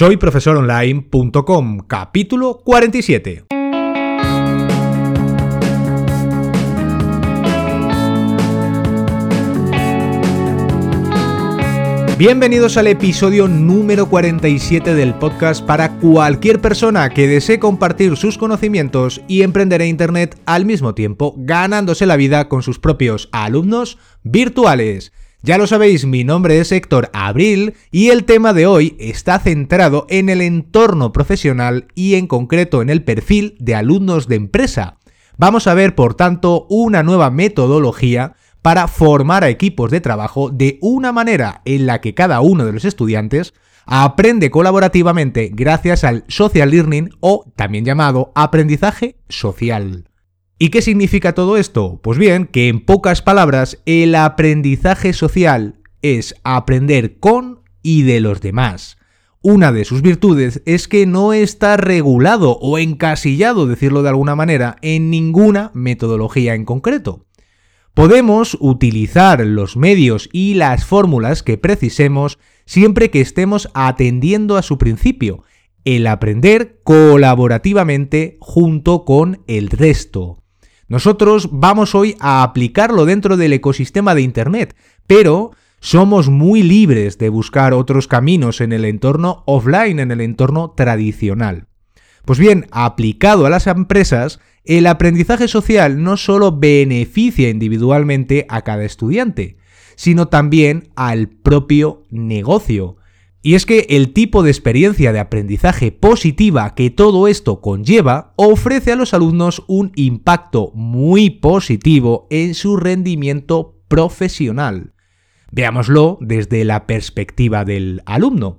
Soy profesoronline.com, capítulo 47. Bienvenidos al episodio número 47 del podcast para cualquier persona que desee compartir sus conocimientos y emprender en Internet al mismo tiempo, ganándose la vida con sus propios alumnos virtuales. Ya lo sabéis, mi nombre es Héctor Abril y el tema de hoy está centrado en el entorno profesional y en concreto en el perfil de alumnos de empresa. Vamos a ver, por tanto, una nueva metodología para formar a equipos de trabajo de una manera en la que cada uno de los estudiantes aprende colaborativamente gracias al social learning o también llamado aprendizaje social. ¿Y qué significa todo esto? Pues bien, que en pocas palabras, el aprendizaje social es aprender con y de los demás. Una de sus virtudes es que no está regulado o encasillado, decirlo de alguna manera, en ninguna metodología en concreto. Podemos utilizar los medios y las fórmulas que precisemos siempre que estemos atendiendo a su principio, el aprender colaborativamente junto con el resto. Nosotros vamos hoy a aplicarlo dentro del ecosistema de Internet, pero somos muy libres de buscar otros caminos en el entorno offline, en el entorno tradicional. Pues bien, aplicado a las empresas, el aprendizaje social no solo beneficia individualmente a cada estudiante, sino también al propio negocio. Y es que el tipo de experiencia de aprendizaje positiva que todo esto conlleva ofrece a los alumnos un impacto muy positivo en su rendimiento profesional. Veámoslo desde la perspectiva del alumno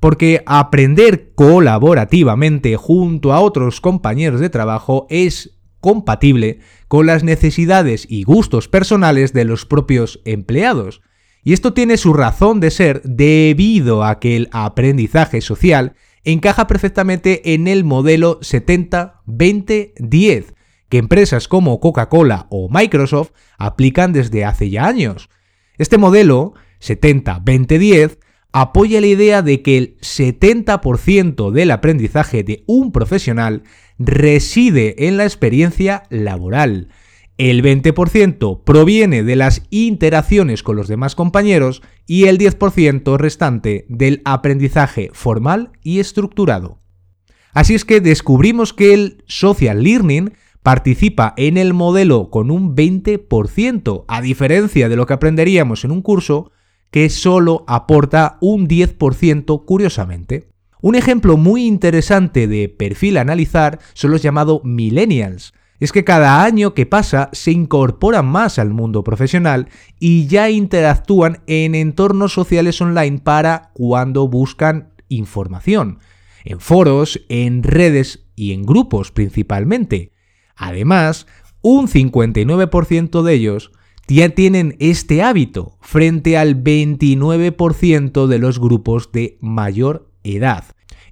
porque aprender colaborativamente junto a otros compañeros de trabajo es compatible con las necesidades y gustos personales de los propios empleados. Y esto tiene su razón de ser debido a que el aprendizaje social encaja perfectamente en el modelo 70-20-10 que empresas como Coca-Cola o Microsoft aplican desde hace ya años. Este modelo 70-20-10 apoya la idea de que el 70% del aprendizaje de un profesional reside en la experiencia laboral, el 20% proviene de las interacciones con los demás compañeros y el 10% restante del aprendizaje formal y estructurado. Así es que descubrimos que el social learning participa en el modelo con un 20%, a diferencia de lo que aprenderíamos en un curso, que solo aporta un 10% curiosamente. Un ejemplo muy interesante de perfil a analizar son los llamados millennials. Es que cada año que pasa se incorporan más al mundo profesional y ya interactúan en entornos sociales online para cuando buscan información, en foros, en redes y en grupos principalmente. Además, un 59% de ellos ya tienen este hábito frente al 29% de los grupos de mayor edad.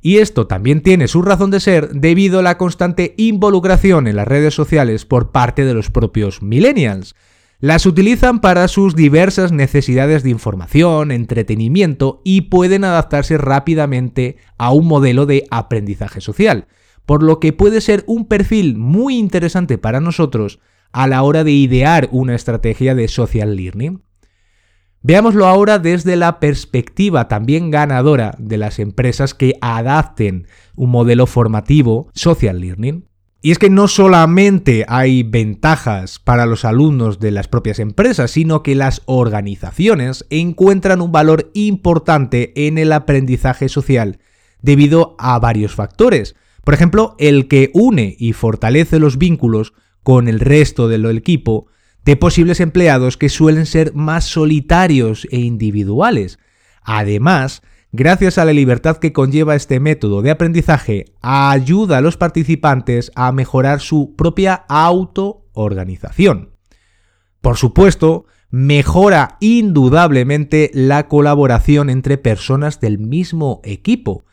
Y esto también tiene su razón de ser debido a la constante involucración en las redes sociales por parte de los propios millennials. Las utilizan para sus diversas necesidades de información, entretenimiento y pueden adaptarse rápidamente a un modelo de aprendizaje social, por lo que puede ser un perfil muy interesante para nosotros a la hora de idear una estrategia de social learning. Veámoslo ahora desde la perspectiva también ganadora de las empresas que adapten un modelo formativo social learning. Y es que no solamente hay ventajas para los alumnos de las propias empresas, sino que las organizaciones encuentran un valor importante en el aprendizaje social debido a varios factores. Por ejemplo, el que une y fortalece los vínculos con el resto del equipo de posibles empleados que suelen ser más solitarios e individuales. Además, gracias a la libertad que conlleva este método de aprendizaje, ayuda a los participantes a mejorar su propia autoorganización. Por supuesto, mejora indudablemente la colaboración entre personas del mismo equipo,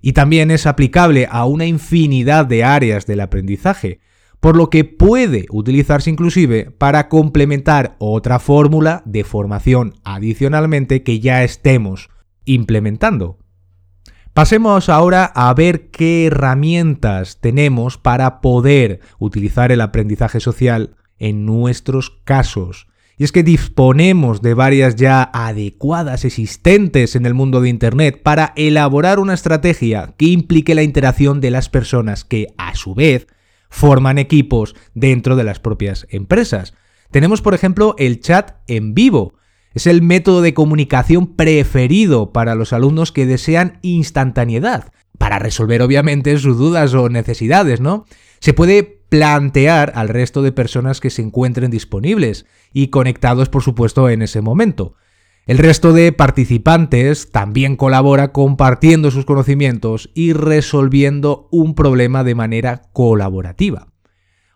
y también es aplicable a una infinidad de áreas del aprendizaje, por lo que puede utilizarse inclusive para complementar otra fórmula de formación adicionalmente que ya estemos implementando. Pasemos ahora a ver qué herramientas tenemos para poder utilizar el aprendizaje social en nuestros casos. Y es que disponemos de varias ya adecuadas existentes en el mundo de Internet para elaborar una estrategia que implique la interacción de las personas que, a su vez, forman equipos dentro de las propias empresas. Tenemos, por ejemplo, el chat en vivo, es el método de comunicación preferido para los alumnos que desean instantaneidad, para resolver obviamente sus dudas o necesidades, ¿no? Se puede plantear al resto de personas que se encuentren disponibles y conectados, por supuesto, en ese momento. El resto de participantes también colabora compartiendo sus conocimientos y resolviendo un problema de manera colaborativa.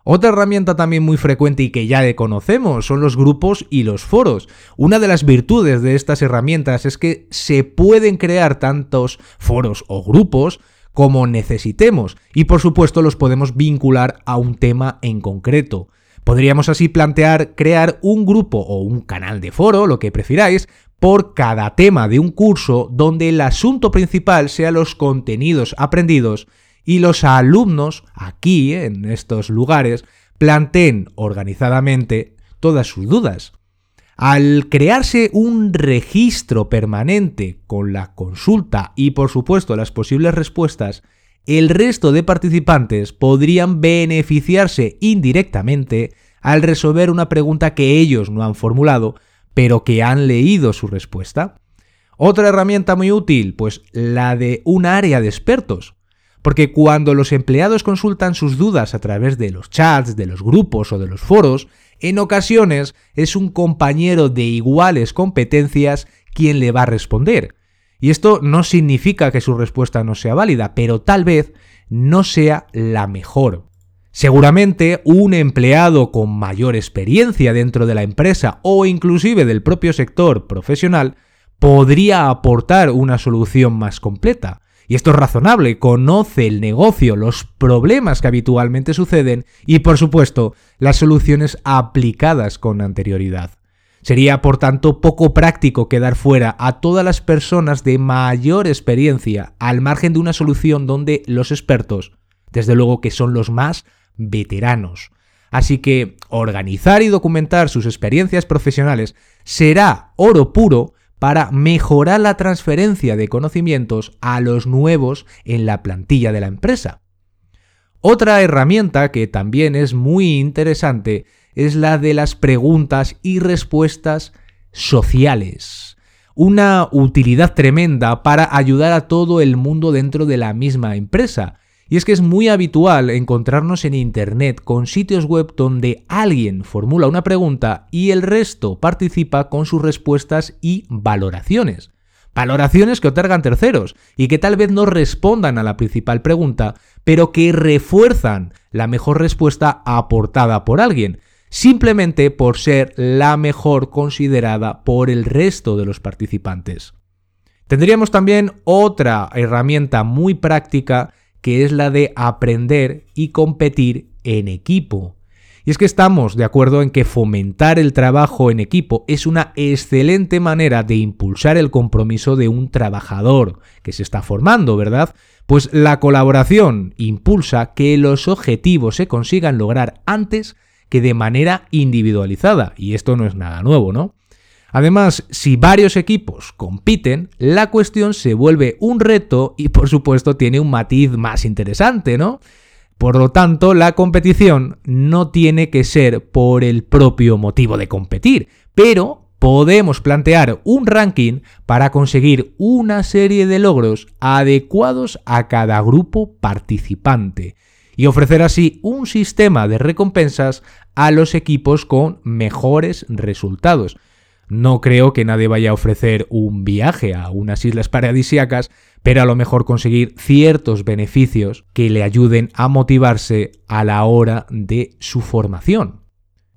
Otra herramienta también muy frecuente y que ya conocemos son los grupos y los foros. Una de las virtudes de estas herramientas es que se pueden crear tantos foros o grupos como necesitemos y por supuesto los podemos vincular a un tema en concreto. Podríamos así plantear crear un grupo o un canal de foro, lo que prefiráis, por cada tema de un curso donde el asunto principal sea los contenidos aprendidos y los alumnos aquí, en estos lugares, planteen organizadamente todas sus dudas. Al crearse un registro permanente con la consulta y por supuesto las posibles respuestas, el resto de participantes podrían beneficiarse indirectamente al resolver una pregunta que ellos no han formulado, pero que han leído su respuesta. Otra herramienta muy útil, pues la de un área de expertos. Porque cuando los empleados consultan sus dudas a través de los chats, de los grupos o de los foros, en ocasiones es un compañero de iguales competencias quien le va a responder. Y esto no significa que su respuesta no sea válida, pero tal vez no sea la mejor. Seguramente un empleado con mayor experiencia dentro de la empresa o inclusive del propio sector profesional podría aportar una solución más completa. Y esto es razonable, conoce el negocio, los problemas que habitualmente suceden y, por supuesto, las soluciones aplicadas con anterioridad. Sería, por tanto, poco práctico quedar fuera a todas las personas de mayor experiencia al margen de una solución donde los expertos, desde luego que son los más veteranos. Así que organizar y documentar sus experiencias profesionales será oro puro para mejorar la transferencia de conocimientos a los nuevos en la plantilla de la empresa. Otra herramienta que también es muy interesante es la de las preguntas y respuestas sociales. Una utilidad tremenda para ayudar a todo el mundo dentro de la misma empresa y es que es muy habitual encontrarnos en Internet con sitios web donde alguien formula una pregunta y el resto participa con sus respuestas y valoraciones. Valoraciones que otorgan terceros y que tal vez no respondan a la principal pregunta, pero que refuerzan la mejor respuesta aportada por alguien, simplemente por ser la mejor considerada por el resto de los participantes. Tendríamos también otra herramienta muy práctica que es la de aprender y competir en equipo. Y es que estamos de acuerdo en que fomentar el trabajo en equipo es una excelente manera de impulsar el compromiso de un trabajador que se está formando, ¿verdad? Pues la colaboración impulsa que los objetivos se consigan lograr antes que de manera individualizada. Y esto no es nada nuevo, ¿no? Además, si varios equipos compiten, la cuestión se vuelve un reto y por supuesto tiene un matiz más interesante, ¿no? Por lo tanto, la competición no tiene que ser por el propio motivo de competir, pero podemos plantear un ranking para conseguir una serie de logros adecuados a cada grupo participante y ofrecer así un sistema de recompensas a los equipos con mejores resultados. No creo que nadie vaya a ofrecer un viaje a unas islas paradisíacas, pero a lo mejor conseguir ciertos beneficios que le ayuden a motivarse a la hora de su formación.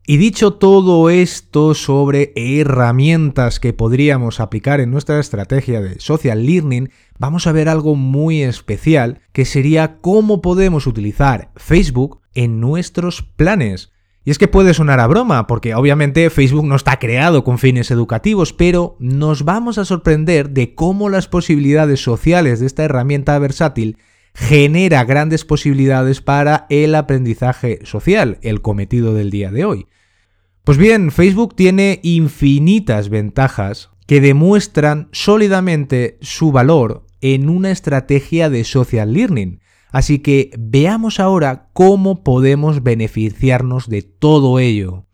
Y dicho todo esto sobre herramientas que podríamos aplicar en nuestra estrategia de social learning, vamos a ver algo muy especial que sería cómo podemos utilizar Facebook en nuestros planes. Y es que puede sonar a broma, porque obviamente Facebook no está creado con fines educativos, pero nos vamos a sorprender de cómo las posibilidades sociales de esta herramienta versátil genera grandes posibilidades para el aprendizaje social, el cometido del día de hoy. Pues bien, Facebook tiene infinitas ventajas que demuestran sólidamente su valor en una estrategia de social learning, Así que veamos ahora cómo podemos beneficiarnos de todo ello.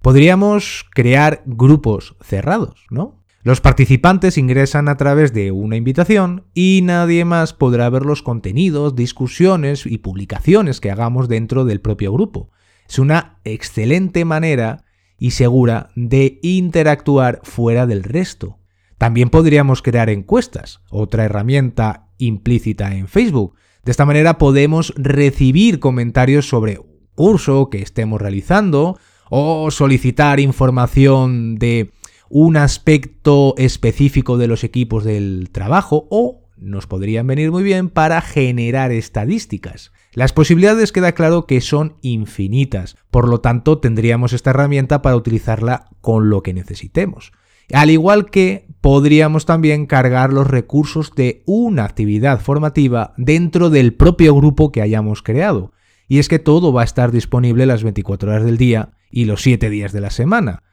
Podríamos crear grupos cerrados, ¿no? Los participantes ingresan a través de una invitación y nadie más podrá ver los contenidos, discusiones y publicaciones que hagamos dentro del propio grupo. Es una excelente manera y segura de interactuar fuera del resto. También podríamos crear encuestas, otra herramienta implícita en Facebook, de esta manera podemos recibir comentarios sobre un curso que estemos realizando o solicitar información de un aspecto específico de los equipos del trabajo o nos podrían venir muy bien para generar estadísticas. Las posibilidades queda claro que son infinitas, por lo tanto tendríamos esta herramienta para utilizarla con lo que necesitemos. Al igual que podríamos también cargar los recursos de una actividad formativa dentro del propio grupo que hayamos creado. Y es que todo va a estar disponible las 24 horas del día y los 7 días de la semana.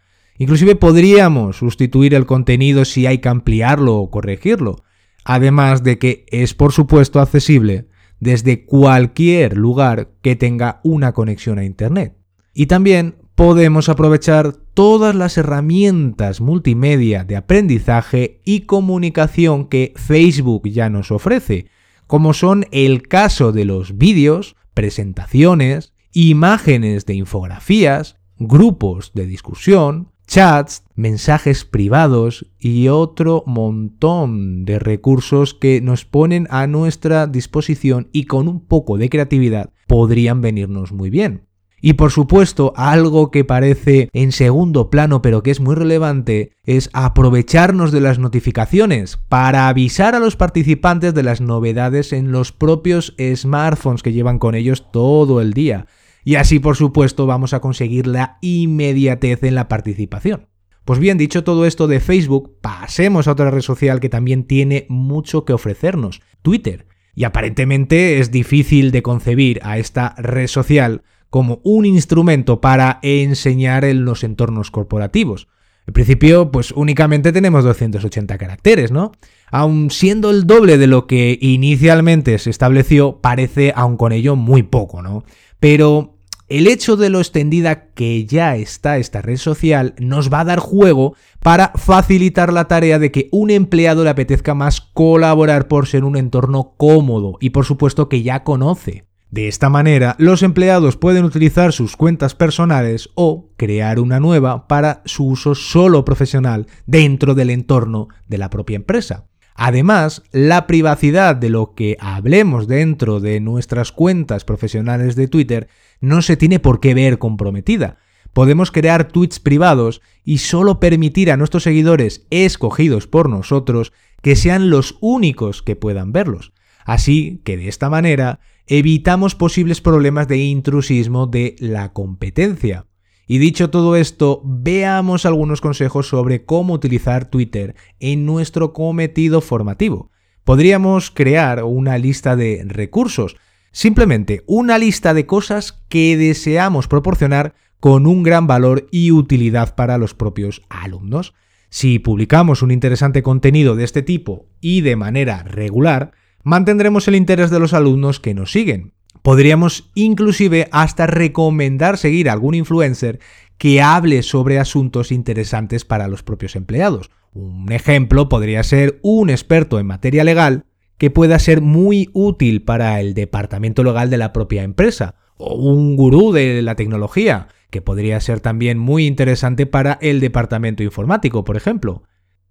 Inclusive podríamos sustituir el contenido si hay que ampliarlo o corregirlo. Además de que es por supuesto accesible desde cualquier lugar que tenga una conexión a Internet. Y también podemos aprovechar todas las herramientas multimedia de aprendizaje y comunicación que Facebook ya nos ofrece, como son el caso de los vídeos, presentaciones, imágenes de infografías, grupos de discusión, chats, mensajes privados y otro montón de recursos que nos ponen a nuestra disposición y con un poco de creatividad podrían venirnos muy bien. Y por supuesto, algo que parece en segundo plano pero que es muy relevante es aprovecharnos de las notificaciones para avisar a los participantes de las novedades en los propios smartphones que llevan con ellos todo el día. Y así, por supuesto, vamos a conseguir la inmediatez en la participación. Pues bien, dicho todo esto de Facebook, pasemos a otra red social que también tiene mucho que ofrecernos, Twitter. Y aparentemente es difícil de concebir a esta red social como un instrumento para enseñar en los entornos corporativos. En principio, pues únicamente tenemos 280 caracteres, ¿no? Aun siendo el doble de lo que inicialmente se estableció, parece aun con ello muy poco, ¿no? Pero el hecho de lo extendida que ya está esta red social nos va a dar juego para facilitar la tarea de que un empleado le apetezca más colaborar por ser un entorno cómodo y por supuesto que ya conoce. De esta manera, los empleados pueden utilizar sus cuentas personales o crear una nueva para su uso solo profesional dentro del entorno de la propia empresa. Además, la privacidad de lo que hablemos dentro de nuestras cuentas profesionales de Twitter no se tiene por qué ver comprometida. Podemos crear tweets privados y solo permitir a nuestros seguidores escogidos por nosotros que sean los únicos que puedan verlos. Así que de esta manera evitamos posibles problemas de intrusismo de la competencia. Y dicho todo esto, veamos algunos consejos sobre cómo utilizar Twitter en nuestro cometido formativo. Podríamos crear una lista de recursos, simplemente una lista de cosas que deseamos proporcionar con un gran valor y utilidad para los propios alumnos. Si publicamos un interesante contenido de este tipo y de manera regular, mantendremos el interés de los alumnos que nos siguen. Podríamos inclusive hasta recomendar seguir a algún influencer que hable sobre asuntos interesantes para los propios empleados. Un ejemplo podría ser un experto en materia legal que pueda ser muy útil para el departamento legal de la propia empresa, o un gurú de la tecnología, que podría ser también muy interesante para el departamento informático, por ejemplo.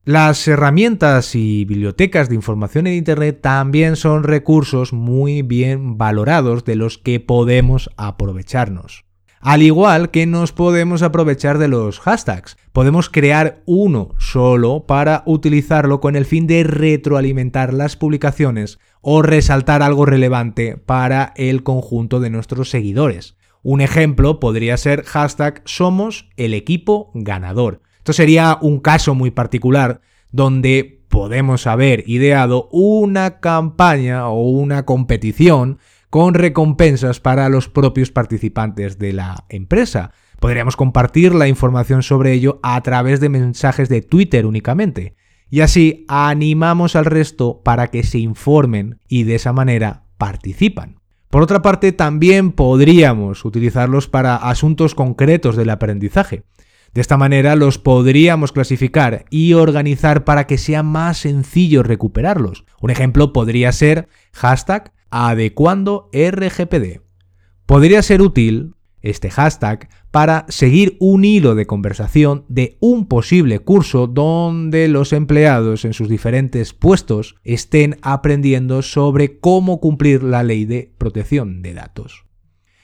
Las herramientas y bibliotecas de información en Internet también son recursos muy bien valorados de los que podemos aprovecharnos. Al igual que nos podemos aprovechar de los hashtags, podemos crear uno solo para utilizarlo con el fin de retroalimentar las publicaciones o resaltar algo relevante para el conjunto de nuestros seguidores. Un ejemplo podría ser hashtag somos el equipo ganador. Esto sería un caso muy particular donde podemos haber ideado una campaña o una competición con recompensas para los propios participantes de la empresa. Podríamos compartir la información sobre ello a través de mensajes de Twitter únicamente. Y así animamos al resto para que se informen y de esa manera participan. Por otra parte, también podríamos utilizarlos para asuntos concretos del aprendizaje. De esta manera los podríamos clasificar y organizar para que sea más sencillo recuperarlos. Un ejemplo podría ser hashtag adecuando RGPD. Podría ser útil este hashtag para seguir un hilo de conversación de un posible curso donde los empleados en sus diferentes puestos estén aprendiendo sobre cómo cumplir la ley de protección de datos.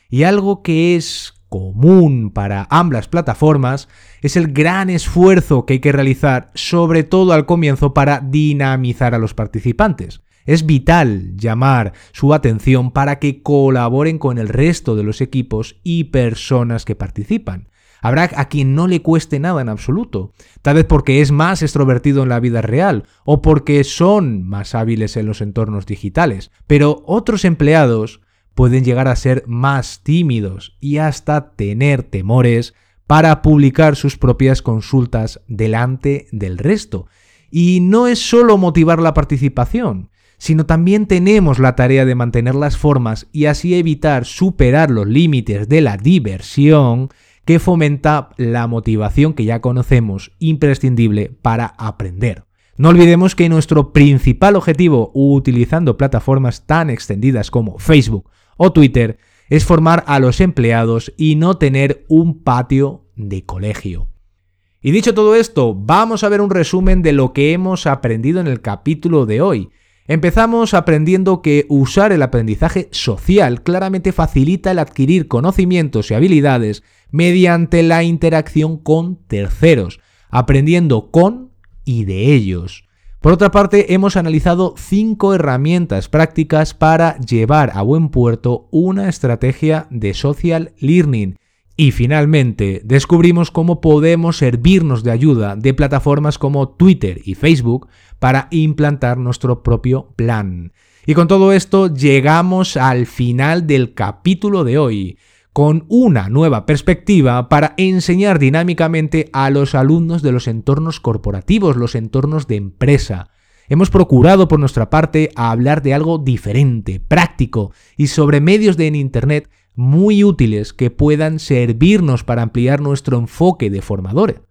Y algo que es común para ambas plataformas es el gran esfuerzo que hay que realizar, sobre todo al comienzo, para dinamizar a los participantes. Es vital llamar su atención para que colaboren con el resto de los equipos y personas que participan. Habrá a quien no le cueste nada en absoluto, tal vez porque es más extrovertido en la vida real o porque son más hábiles en los entornos digitales, pero otros empleados pueden llegar a ser más tímidos y hasta tener temores para publicar sus propias consultas delante del resto. Y no es solo motivar la participación, sino también tenemos la tarea de mantener las formas y así evitar superar los límites de la diversión que fomenta la motivación que ya conocemos, imprescindible para aprender. No olvidemos que nuestro principal objetivo utilizando plataformas tan extendidas como Facebook o Twitter es formar a los empleados y no tener un patio de colegio. Y dicho todo esto, vamos a ver un resumen de lo que hemos aprendido en el capítulo de hoy. Empezamos aprendiendo que usar el aprendizaje social claramente facilita el adquirir conocimientos y habilidades mediante la interacción con terceros, aprendiendo con y de ellos. Por otra parte, hemos analizado cinco herramientas prácticas para llevar a buen puerto una estrategia de social learning y finalmente, descubrimos cómo podemos servirnos de ayuda de plataformas como Twitter y Facebook para implantar nuestro propio plan. Y con todo esto llegamos al final del capítulo de hoy, con una nueva perspectiva para enseñar dinámicamente a los alumnos de los entornos corporativos, los entornos de empresa. Hemos procurado por nuestra parte hablar de algo diferente, práctico y sobre medios de en Internet muy útiles que puedan servirnos para ampliar nuestro enfoque de formadores.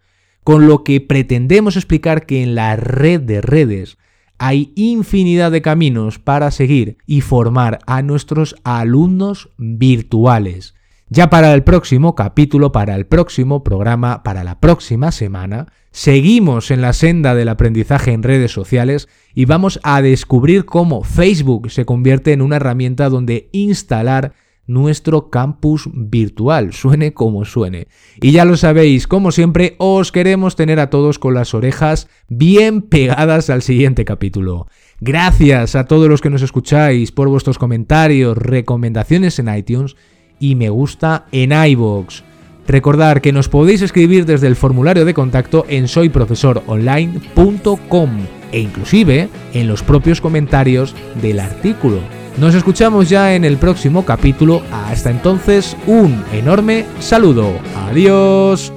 Con lo que pretendemos explicar que en la red de redes hay infinidad de caminos para seguir y formar a nuestros alumnos virtuales. Ya para el próximo capítulo, para el próximo programa, para la próxima semana, seguimos en la senda del aprendizaje en redes sociales y vamos a descubrir cómo Facebook se convierte en una herramienta donde instalar nuestro campus virtual, suene como suene. Y ya lo sabéis, como siempre, os queremos tener a todos con las orejas bien pegadas al siguiente capítulo. Gracias a todos los que nos escucháis por vuestros comentarios, recomendaciones en iTunes y me gusta en iVoox. Recordar que nos podéis escribir desde el formulario de contacto en soyprofesoronline.com e inclusive en los propios comentarios del artículo. Nos escuchamos ya en el próximo capítulo. Hasta entonces, un enorme saludo. Adiós.